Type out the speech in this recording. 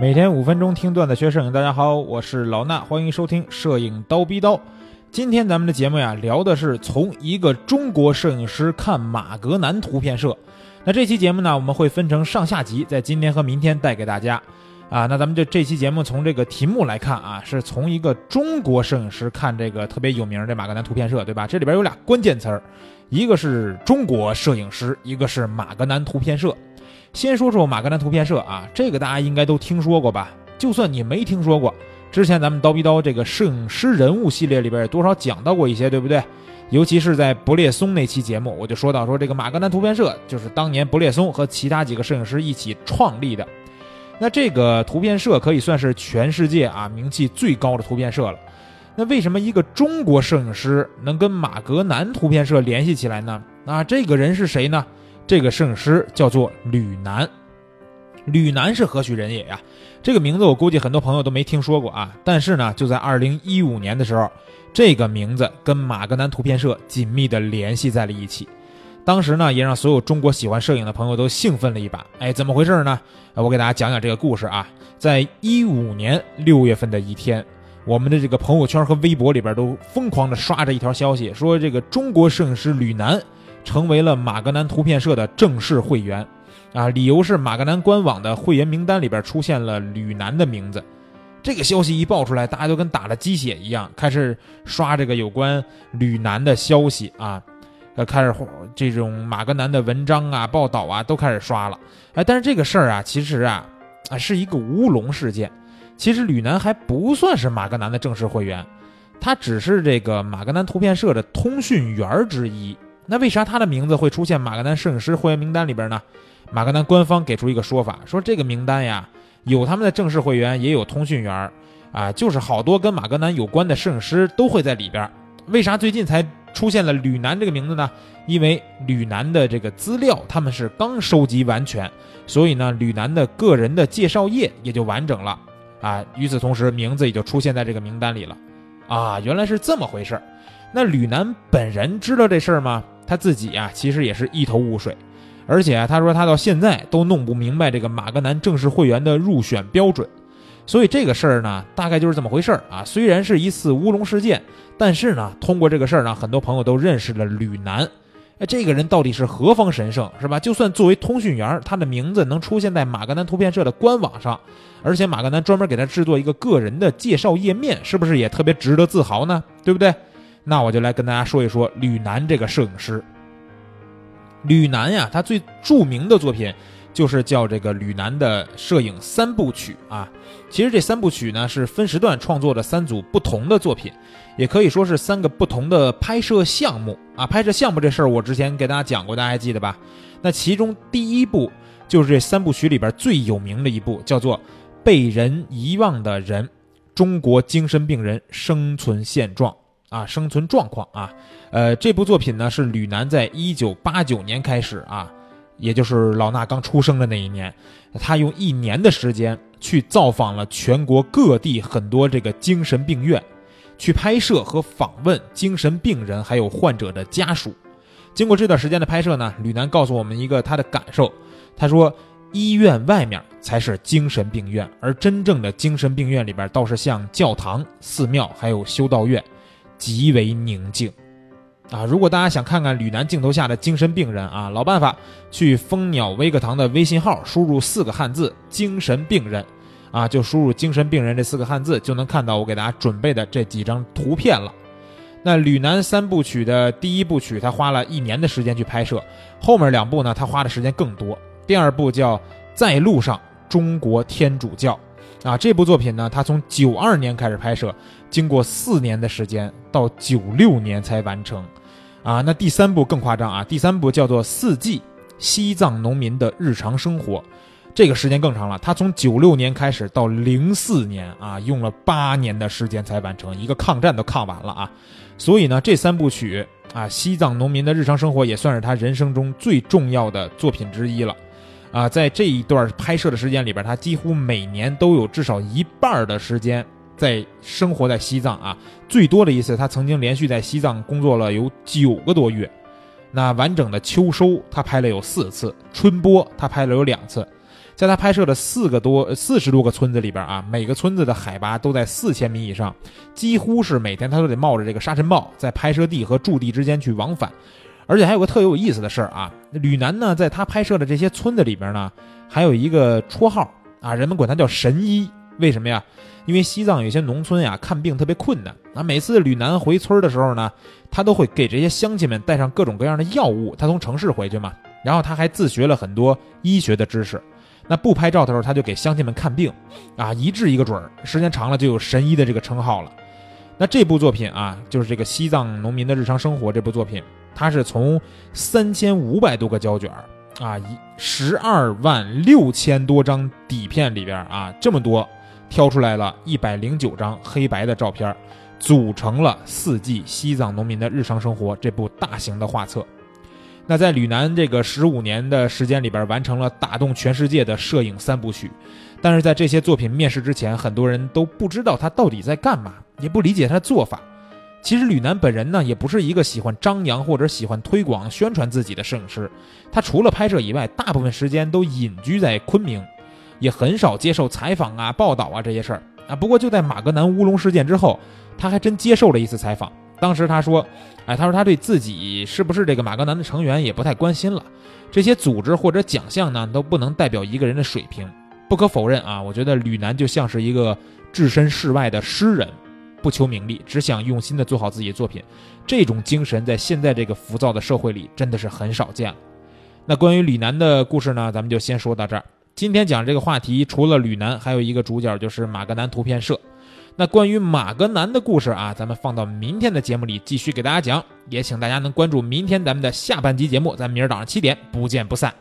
每天五分钟听段子学摄影，大家好，我是老衲，欢迎收听摄影刀逼刀。今天咱们的节目呀，聊的是从一个中国摄影师看马格南图片社。那这期节目呢，我们会分成上下集，在今天和明天带给大家。啊，那咱们这这期节目从这个题目来看啊，是从一个中国摄影师看这个特别有名的马格南图片社，对吧？这里边有俩关键词儿，一个是中国摄影师，一个是马格南图片社。先说说马格南图片社啊，这个大家应该都听说过吧？就算你没听说过，之前咱们刀逼刀这个摄影师人物系列里边也多少讲到过一些，对不对？尤其是在不列松那期节目，我就说到说这个马格南图片社就是当年不列松和其他几个摄影师一起创立的。那这个图片社可以算是全世界啊名气最高的图片社了。那为什么一个中国摄影师能跟马格南图片社联系起来呢？啊，这个人是谁呢？这个摄影师叫做吕南，吕南是何许人也呀？这个名字我估计很多朋友都没听说过啊。但是呢，就在二零一五年的时候，这个名字跟马格南图片社紧密的联系在了一起。当时呢，也让所有中国喜欢摄影的朋友都兴奋了一把。哎，怎么回事呢？我给大家讲讲这个故事啊。在一五年六月份的一天，我们的这个朋友圈和微博里边都疯狂的刷着一条消息，说这个中国摄影师吕南。成为了马格南图片社的正式会员，啊，理由是马格南官网的会员名单里边出现了吕南的名字。这个消息一爆出来，大家都跟打了鸡血一样，开始刷这个有关吕南的消息啊，呃，开始这种马格南的文章啊、报道啊都开始刷了。哎，但是这个事儿啊，其实啊，啊是一个乌龙事件。其实吕南还不算是马格南的正式会员，他只是这个马格南图片社的通讯员之一。那为啥他的名字会出现马格南摄影师会员名单里边呢？马格南官方给出一个说法，说这个名单呀，有他们的正式会员，也有通讯员，啊，就是好多跟马格南有关的摄影师都会在里边。为啥最近才出现了吕南这个名字呢？因为吕南的这个资料他们是刚收集完全，所以呢，吕南的个人的介绍页也就完整了，啊，与此同时，名字也就出现在这个名单里了，啊，原来是这么回事那吕南本人知道这事儿吗？他自己啊，其实也是一头雾水，而且啊他说他到现在都弄不明白这个马格南正式会员的入选标准，所以这个事儿呢，大概就是这么回事儿啊。虽然是一次乌龙事件，但是呢，通过这个事儿呢，很多朋友都认识了吕南。哎，这个人到底是何方神圣，是吧？就算作为通讯员，他的名字能出现在马格南图片社的官网上，而且马格南专门给他制作一个个人的介绍页面，是不是也特别值得自豪呢？对不对？那我就来跟大家说一说吕南这个摄影师。吕南呀，他最著名的作品就是叫这个吕南的摄影三部曲啊。其实这三部曲呢是分时段创作的三组不同的作品，也可以说是三个不同的拍摄项目啊。拍摄项目这事儿我之前给大家讲过，大家还记得吧？那其中第一部就是这三部曲里边最有名的一部，叫做《被人遗忘的人：中国精神病人生存现状》。啊，生存状况啊，呃，这部作品呢是吕南在一九八九年开始啊，也就是老衲刚出生的那一年，他用一年的时间去造访了全国各地很多这个精神病院，去拍摄和访问精神病人还有患者的家属。经过这段时间的拍摄呢，吕南告诉我们一个他的感受，他说医院外面才是精神病院，而真正的精神病院里边倒是像教堂、寺庙还有修道院。极为宁静，啊！如果大家想看看吕南镜头下的精神病人啊，老办法，去蜂鸟微课堂的微信号，输入四个汉字“精神病人”，啊，就输入“精神病人”这四个汉字，就能看到我给大家准备的这几张图片了。那吕南三部曲的第一部曲，他花了一年的时间去拍摄，后面两部呢，他花的时间更多。第二部叫《在路上：中国天主教》。啊，这部作品呢，他从九二年开始拍摄，经过四年的时间，到九六年才完成。啊，那第三部更夸张啊，第三部叫做《四季：西藏农民的日常生活》，这个时间更长了，他从九六年开始到零四年啊，用了八年的时间才完成，一个抗战都抗完了啊。所以呢，这三部曲啊，《西藏农民的日常生活》也算是他人生中最重要的作品之一了。啊，在这一段拍摄的时间里边，他几乎每年都有至少一半的时间在生活在西藏啊。最多的一次，他曾经连续在西藏工作了有九个多月。那完整的秋收，他拍了有四次；春播，他拍了有两次。在他拍摄的四个多四十多个村子里边啊，每个村子的海拔都在四千米以上，几乎是每天他都得冒着这个沙尘暴在拍摄地和驻地之间去往返。而且还有个特有意思的事儿啊，吕南呢，在他拍摄的这些村子里边呢，还有一个绰号啊，人们管他叫神医。为什么呀？因为西藏有些农村呀，看病特别困难啊。每次吕南回村的时候呢，他都会给这些乡亲们带上各种各样的药物。他从城市回去嘛，然后他还自学了很多医学的知识。那不拍照的时候，他就给乡亲们看病，啊，一治一个准儿。时间长了，就有神医的这个称号了。那这部作品啊，就是这个西藏农民的日常生活这部作品，它是从三千五百多个胶卷啊，一十二万六千多张底片里边啊，这么多，挑出来了一百零九张黑白的照片，组成了《四季西藏农民的日常生活》这部大型的画册。那在吕南这个十五年的时间里边，完成了打动全世界的摄影三部曲。但是在这些作品面世之前，很多人都不知道他到底在干嘛，也不理解他的做法。其实吕南本人呢，也不是一个喜欢张扬或者喜欢推广宣传自己的摄影师。他除了拍摄以外，大部分时间都隐居在昆明，也很少接受采访啊、报道啊这些事儿啊。不过就在马格南乌龙事件之后，他还真接受了一次采访。当时他说：“哎，他说他对自己是不是这个马格南的成员也不太关心了，这些组织或者奖项呢都不能代表一个人的水平。不可否认啊，我觉得吕南就像是一个置身事外的诗人，不求名利，只想用心的做好自己的作品。这种精神在现在这个浮躁的社会里真的是很少见了。那关于吕南的故事呢，咱们就先说到这儿。今天讲这个话题，除了吕南，还有一个主角就是马格南图片社。”那关于马格南的故事啊，咱们放到明天的节目里继续给大家讲，也请大家能关注明天咱们的下半集节目，咱明儿早上七点不见不散。